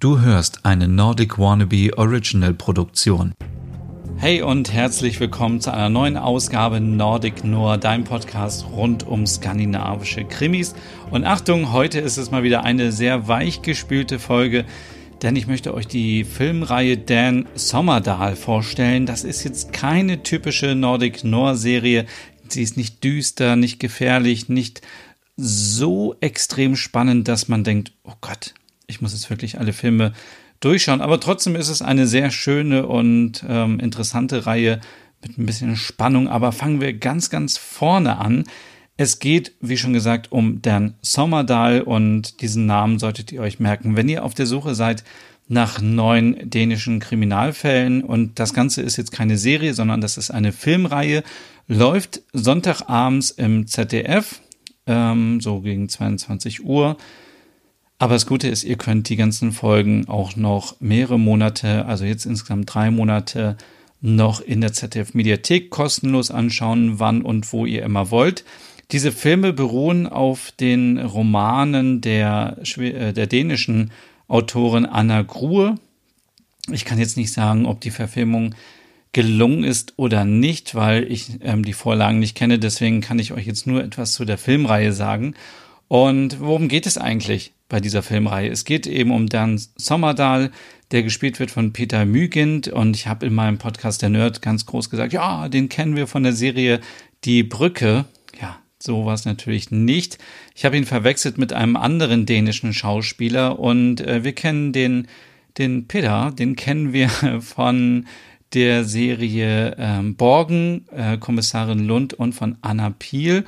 Du hörst eine Nordic Wannabe Original Produktion. Hey und herzlich willkommen zu einer neuen Ausgabe Nordic Noir, dein Podcast rund um skandinavische Krimis. Und Achtung, heute ist es mal wieder eine sehr weichgespülte Folge, denn ich möchte euch die Filmreihe Dan Sommerdahl vorstellen. Das ist jetzt keine typische Nordic Noir Serie. Sie ist nicht düster, nicht gefährlich, nicht so extrem spannend, dass man denkt, oh Gott, ich muss jetzt wirklich alle Filme durchschauen. Aber trotzdem ist es eine sehr schöne und ähm, interessante Reihe mit ein bisschen Spannung. Aber fangen wir ganz, ganz vorne an. Es geht, wie schon gesagt, um Dan Sommerdahl und diesen Namen solltet ihr euch merken, wenn ihr auf der Suche seid nach neuen dänischen Kriminalfällen. Und das Ganze ist jetzt keine Serie, sondern das ist eine Filmreihe. Läuft Sonntagabends im ZDF, ähm, so gegen 22 Uhr. Aber das Gute ist, ihr könnt die ganzen Folgen auch noch mehrere Monate, also jetzt insgesamt drei Monate, noch in der ZDF Mediathek kostenlos anschauen, wann und wo ihr immer wollt. Diese Filme beruhen auf den Romanen der, äh, der dänischen Autorin Anna Grue. Ich kann jetzt nicht sagen, ob die Verfilmung gelungen ist oder nicht, weil ich ähm, die Vorlagen nicht kenne. Deswegen kann ich euch jetzt nur etwas zu der Filmreihe sagen. Und worum geht es eigentlich bei dieser Filmreihe? Es geht eben um Dan Sommerdahl, der gespielt wird von Peter Mügind. Und ich habe in meinem Podcast Der Nerd ganz groß gesagt, ja, den kennen wir von der Serie Die Brücke. Ja, so war es natürlich nicht. Ich habe ihn verwechselt mit einem anderen dänischen Schauspieler und äh, wir kennen den, den Peter, den kennen wir von der Serie ähm, Borgen, äh, Kommissarin Lund und von Anna Piel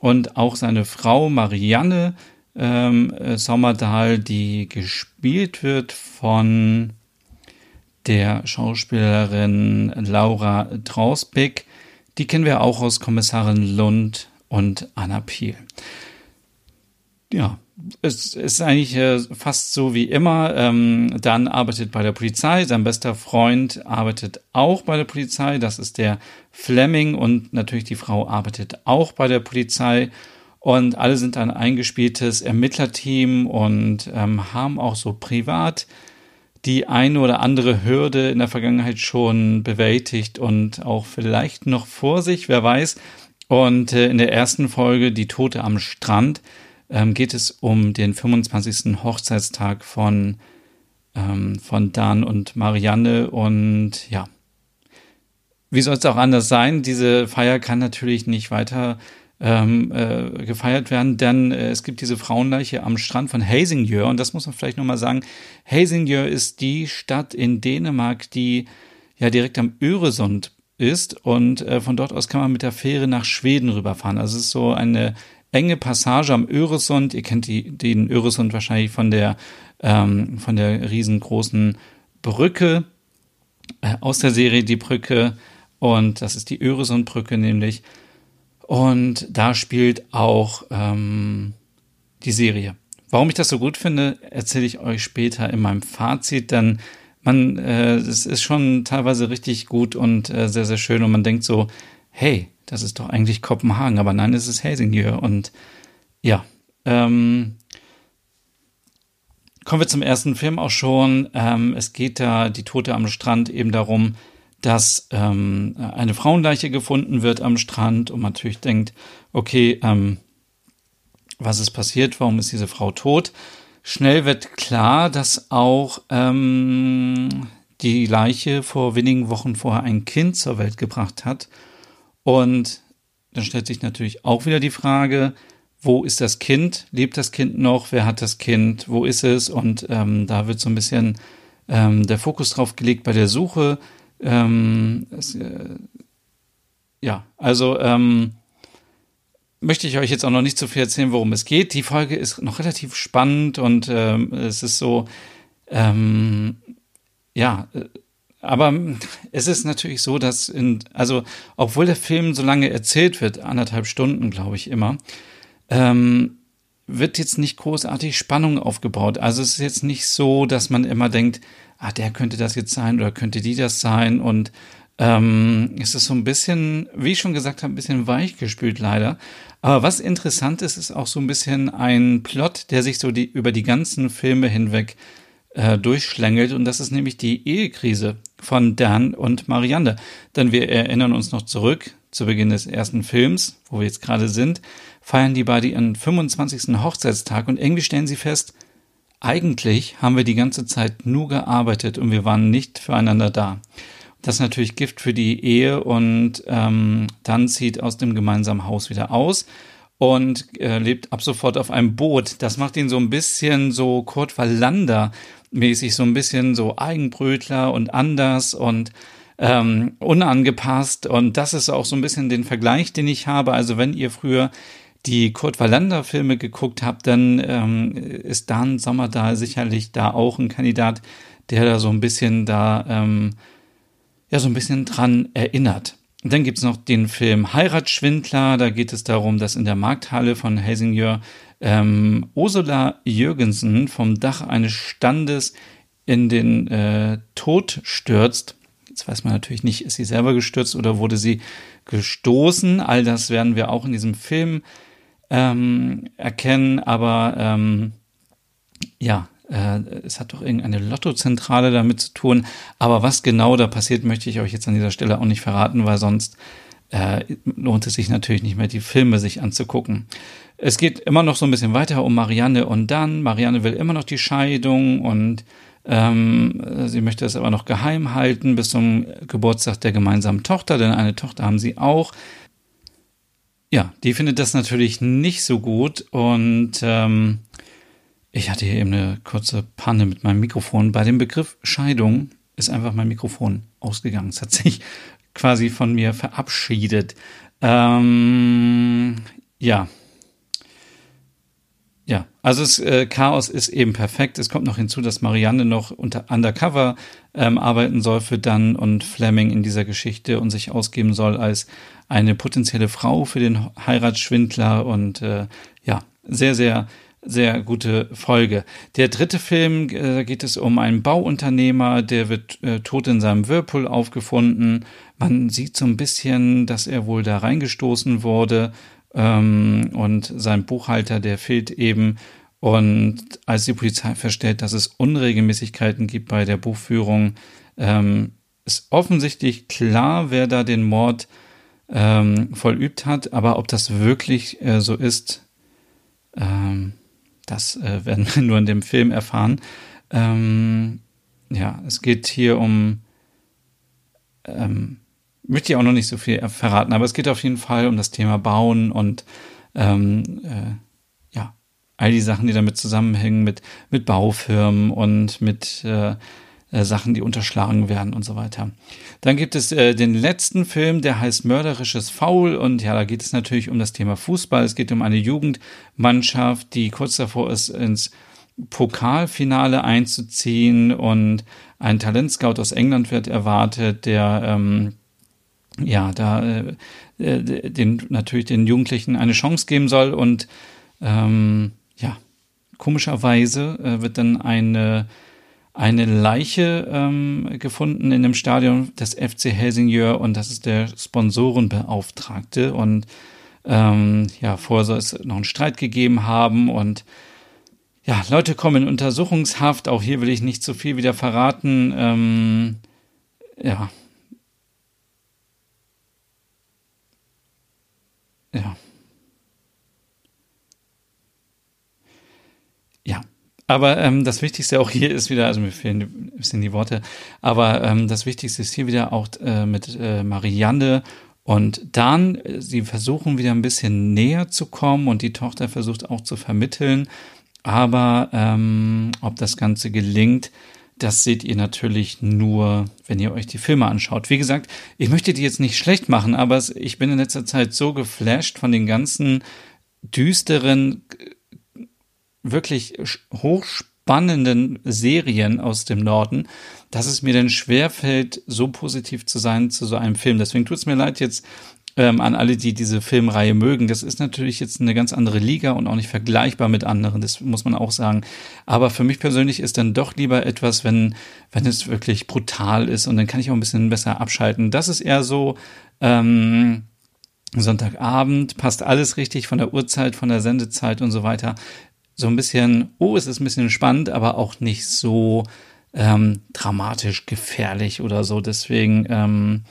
und auch seine Frau Marianne ähm, äh, Sommerdahl, die gespielt wird von der Schauspielerin Laura Trausbeck. Die kennen wir auch aus Kommissarin Lund und Anna Piel. Ja, es ist eigentlich äh, fast so wie immer. Ähm, Dan arbeitet bei der Polizei, sein bester Freund arbeitet auch bei der Polizei, das ist der Fleming und natürlich die Frau arbeitet auch bei der Polizei. Und alle sind ein eingespieltes Ermittlerteam und ähm, haben auch so privat die eine oder andere Hürde in der Vergangenheit schon bewältigt und auch vielleicht noch vor sich, wer weiß. Und äh, in der ersten Folge, Die Tote am Strand, ähm, geht es um den 25. Hochzeitstag von, ähm, von Dan und Marianne. Und ja, wie soll es auch anders sein? Diese Feier kann natürlich nicht weiter ähm, äh, gefeiert werden, denn äh, es gibt diese Frauenleiche am Strand von Helsingør und das muss man vielleicht nochmal sagen. Helsingør ist die Stadt in Dänemark, die ja direkt am Öresund ist und äh, von dort aus kann man mit der Fähre nach Schweden rüberfahren. Also es ist so eine enge Passage am Öresund. Ihr kennt die, den Öresund wahrscheinlich von der, ähm, von der riesengroßen Brücke äh, aus der Serie Die Brücke. Und das ist die Öresundbrücke nämlich. Und da spielt auch ähm, die Serie. Warum ich das so gut finde, erzähle ich euch später in meinem Fazit. Denn man, äh, es ist schon teilweise richtig gut und äh, sehr, sehr schön. Und man denkt so, hey, das ist doch eigentlich Kopenhagen, aber nein, es ist Helsingør. Und ja, ähm, kommen wir zum ersten Film auch schon. Ähm, es geht da, die Tote am Strand, eben darum, dass ähm, eine Frauenleiche gefunden wird am Strand und man natürlich denkt, okay, ähm, was ist passiert? Warum ist diese Frau tot? Schnell wird klar, dass auch ähm, die Leiche vor wenigen Wochen vorher ein Kind zur Welt gebracht hat und dann stellt sich natürlich auch wieder die Frage, wo ist das Kind? Lebt das Kind noch? Wer hat das Kind? Wo ist es? Und ähm, da wird so ein bisschen ähm, der Fokus drauf gelegt bei der Suche. Ähm, es, äh, ja, also ähm, möchte ich euch jetzt auch noch nicht zu viel erzählen, worum es geht. Die Folge ist noch relativ spannend und ähm, es ist so, ähm, ja, äh, aber es ist natürlich so, dass in, also, obwohl der Film so lange erzählt wird, anderthalb Stunden, glaube ich immer, ähm, wird jetzt nicht großartig Spannung aufgebaut. Also es ist jetzt nicht so, dass man immer denkt, ah, der könnte das jetzt sein oder könnte die das sein und ähm, es ist so ein bisschen, wie ich schon gesagt habe, ein bisschen weichgespült leider. Aber was interessant ist, ist auch so ein bisschen ein Plot, der sich so die, über die ganzen Filme hinweg äh, durchschlängelt. Und das ist nämlich die Ehekrise von Dan und Marianne. Denn wir erinnern uns noch zurück zu Beginn des ersten Films, wo wir jetzt gerade sind, feiern die beide ihren 25. Hochzeitstag und irgendwie stellen sie fest, eigentlich haben wir die ganze Zeit nur gearbeitet und wir waren nicht füreinander da. Das ist natürlich Gift für die Ehe und ähm, dann zieht aus dem gemeinsamen Haus wieder aus und äh, lebt ab sofort auf einem Boot. Das macht ihn so ein bisschen so Kurt Wallander mäßig, so ein bisschen so Eigenbrötler und anders und ähm, unangepasst. Und das ist auch so ein bisschen den Vergleich, den ich habe. Also wenn ihr früher die Kurt Wallander Filme geguckt habt, dann ähm, ist Dan Sommer da sicherlich da auch ein Kandidat, der da so ein bisschen da ähm, ja so ein bisschen dran erinnert. Und dann gibt's noch den Film Heiratsschwindler. Da geht es darum, dass in der Markthalle von Helsingör ähm, Ursula Jürgensen vom Dach eines Standes in den äh, Tod stürzt. Jetzt weiß man natürlich nicht, ist sie selber gestürzt oder wurde sie gestoßen. All das werden wir auch in diesem Film ähm, erkennen. Aber ähm, ja, äh, es hat doch irgendeine Lottozentrale damit zu tun. Aber was genau da passiert, möchte ich euch jetzt an dieser Stelle auch nicht verraten, weil sonst äh, lohnt es sich natürlich nicht mehr, die Filme sich anzugucken. Es geht immer noch so ein bisschen weiter um Marianne und dann. Marianne will immer noch die Scheidung und ähm, sie möchte es aber noch geheim halten bis zum Geburtstag der gemeinsamen Tochter, denn eine Tochter haben sie auch. Ja, die findet das natürlich nicht so gut und ähm, ich hatte hier eben eine kurze Panne mit meinem Mikrofon. Bei dem Begriff Scheidung ist einfach mein Mikrofon ausgegangen. Es hat sich quasi von mir verabschiedet. Ähm, ja. Ja, also das äh, Chaos ist eben perfekt. Es kommt noch hinzu, dass Marianne noch unter Undercover ähm, arbeiten soll für Dunn und Fleming in dieser Geschichte und sich ausgeben soll als eine potenzielle Frau für den Heiratsschwindler und äh, ja, sehr, sehr sehr gute Folge. Der dritte Film, äh, geht es um einen Bauunternehmer, der wird äh, tot in seinem Whirlpool aufgefunden. Man sieht so ein bisschen, dass er wohl da reingestoßen wurde ähm, und sein Buchhalter, der fehlt eben. Und als die Polizei feststellt, dass es Unregelmäßigkeiten gibt bei der Buchführung, ähm, ist offensichtlich klar, wer da den Mord ähm, vollübt hat. Aber ob das wirklich äh, so ist, ähm, das äh, werden wir nur in dem Film erfahren. Ähm, ja, es geht hier um, ähm, möchte ich auch noch nicht so viel verraten, aber es geht auf jeden Fall um das Thema Bauen und ähm, äh, ja, all die Sachen, die damit zusammenhängen mit, mit Baufirmen und mit äh, äh, Sachen, die unterschlagen werden und so weiter. Dann gibt es äh, den letzten Film, der heißt Mörderisches Foul und ja, da geht es natürlich um das Thema Fußball. Es geht um eine Jugendmannschaft, die kurz davor ist, ins Pokalfinale einzuziehen und ein Talentscout aus England wird erwartet, der ähm, ja da äh, äh den natürlich den Jugendlichen eine Chance geben soll und ähm, ja komischerweise äh, wird dann eine eine Leiche ähm, gefunden in dem Stadion des FC Helsingör und das ist der Sponsorenbeauftragte und ähm, ja, vorher soll es noch einen Streit gegeben haben und ja, Leute kommen in Untersuchungshaft, auch hier will ich nicht zu viel wieder verraten. Ähm, ja. Ja. Ja, aber ähm, das Wichtigste auch hier ist wieder, also mir fehlen ein bisschen die Worte, aber ähm, das Wichtigste ist hier wieder auch äh, mit äh, Marianne und dann, sie versuchen wieder ein bisschen näher zu kommen und die Tochter versucht auch zu vermitteln, aber ähm, ob das Ganze gelingt, das seht ihr natürlich nur, wenn ihr euch die Filme anschaut. Wie gesagt, ich möchte die jetzt nicht schlecht machen, aber ich bin in letzter Zeit so geflasht von den ganzen düsteren wirklich hochspannenden Serien aus dem Norden, dass es mir dann schwerfällt, so positiv zu sein zu so einem Film. Deswegen tut es mir leid jetzt ähm, an alle, die diese Filmreihe mögen. Das ist natürlich jetzt eine ganz andere Liga und auch nicht vergleichbar mit anderen, das muss man auch sagen. Aber für mich persönlich ist dann doch lieber etwas, wenn, wenn es wirklich brutal ist und dann kann ich auch ein bisschen besser abschalten. Das ist eher so, ähm, Sonntagabend, passt alles richtig von der Uhrzeit, von der Sendezeit und so weiter so ein bisschen, oh, es ist ein bisschen spannend, aber auch nicht so ähm, dramatisch gefährlich oder so. Deswegen, ähm,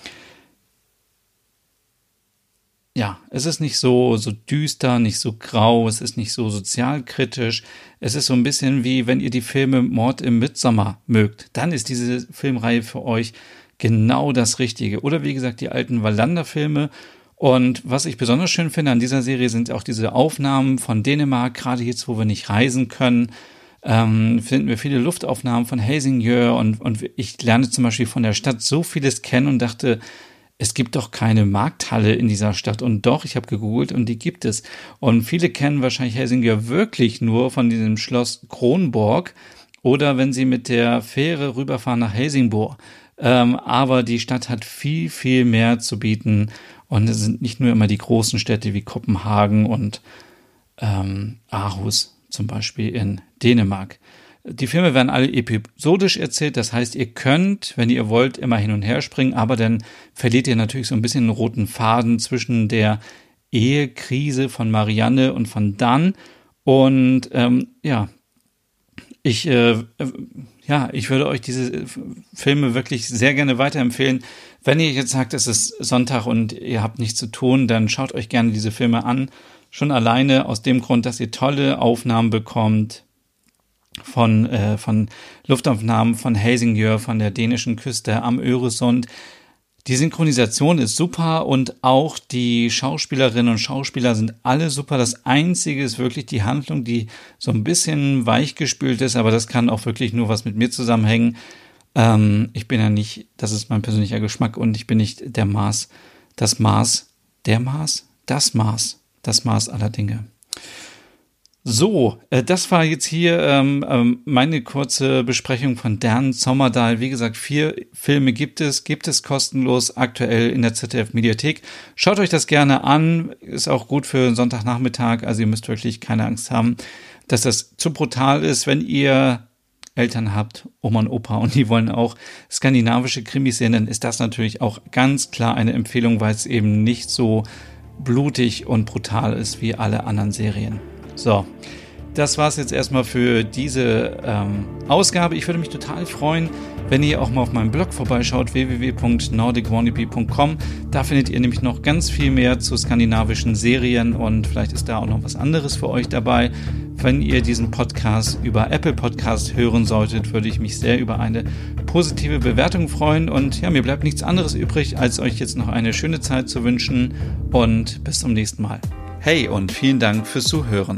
ja, es ist nicht so, so düster, nicht so grau, es ist nicht so sozialkritisch. Es ist so ein bisschen wie, wenn ihr die Filme Mord im Mitsommer mögt, dann ist diese Filmreihe für euch genau das Richtige. Oder wie gesagt, die alten Wallander-Filme. Und was ich besonders schön finde an dieser Serie sind auch diese Aufnahmen von Dänemark, gerade jetzt, wo wir nicht reisen können. Ähm, finden wir viele Luftaufnahmen von Helsingør und, und ich lerne zum Beispiel von der Stadt so vieles kennen und dachte, es gibt doch keine Markthalle in dieser Stadt. Und doch, ich habe gegoogelt und die gibt es. Und viele kennen wahrscheinlich Helsingör wirklich nur von diesem Schloss Kronborg oder wenn sie mit der Fähre rüberfahren nach Helsingborg. Ähm, aber die Stadt hat viel, viel mehr zu bieten. Und es sind nicht nur immer die großen Städte wie Kopenhagen und ähm, Aarhus zum Beispiel in Dänemark. Die Filme werden alle episodisch erzählt, das heißt, ihr könnt, wenn ihr wollt, immer hin und her springen, aber dann verliert ihr natürlich so ein bisschen einen roten Faden zwischen der Ehekrise von Marianne und von Dan. Und ähm, ja, ich, äh, ja, ich würde euch diese Filme wirklich sehr gerne weiterempfehlen. Wenn ihr jetzt sagt, es ist Sonntag und ihr habt nichts zu tun, dann schaut euch gerne diese Filme an. Schon alleine aus dem Grund, dass ihr tolle Aufnahmen bekommt, von, äh, von Luftaufnahmen von Helsingør, von der dänischen Küste am Öresund. Die Synchronisation ist super und auch die Schauspielerinnen und Schauspieler sind alle super. Das Einzige ist wirklich die Handlung, die so ein bisschen weichgespült ist, aber das kann auch wirklich nur was mit mir zusammenhängen. Ähm, ich bin ja nicht, das ist mein persönlicher Geschmack und ich bin nicht der Maß, das Maß, der Maß, das Maß, das Maß aller Dinge. So, äh, das war jetzt hier ähm, ähm, meine kurze Besprechung von Dan Sommerdahl. Wie gesagt, vier Filme gibt es, gibt es kostenlos aktuell in der ZDF Mediathek. Schaut euch das gerne an, ist auch gut für Sonntagnachmittag. Also ihr müsst wirklich keine Angst haben, dass das zu brutal ist, wenn ihr Eltern habt, Oma und Opa und die wollen auch skandinavische Krimis sehen, dann ist das natürlich auch ganz klar eine Empfehlung, weil es eben nicht so blutig und brutal ist wie alle anderen Serien. So, das war es jetzt erstmal für diese ähm, Ausgabe. Ich würde mich total freuen, wenn ihr auch mal auf meinem Blog vorbeischaut, www.nordicwannabe.com. Da findet ihr nämlich noch ganz viel mehr zu skandinavischen Serien und vielleicht ist da auch noch was anderes für euch dabei. Wenn ihr diesen Podcast über Apple Podcast hören solltet, würde ich mich sehr über eine positive Bewertung freuen. Und ja, mir bleibt nichts anderes übrig, als euch jetzt noch eine schöne Zeit zu wünschen und bis zum nächsten Mal. Hey und vielen Dank fürs Zuhören.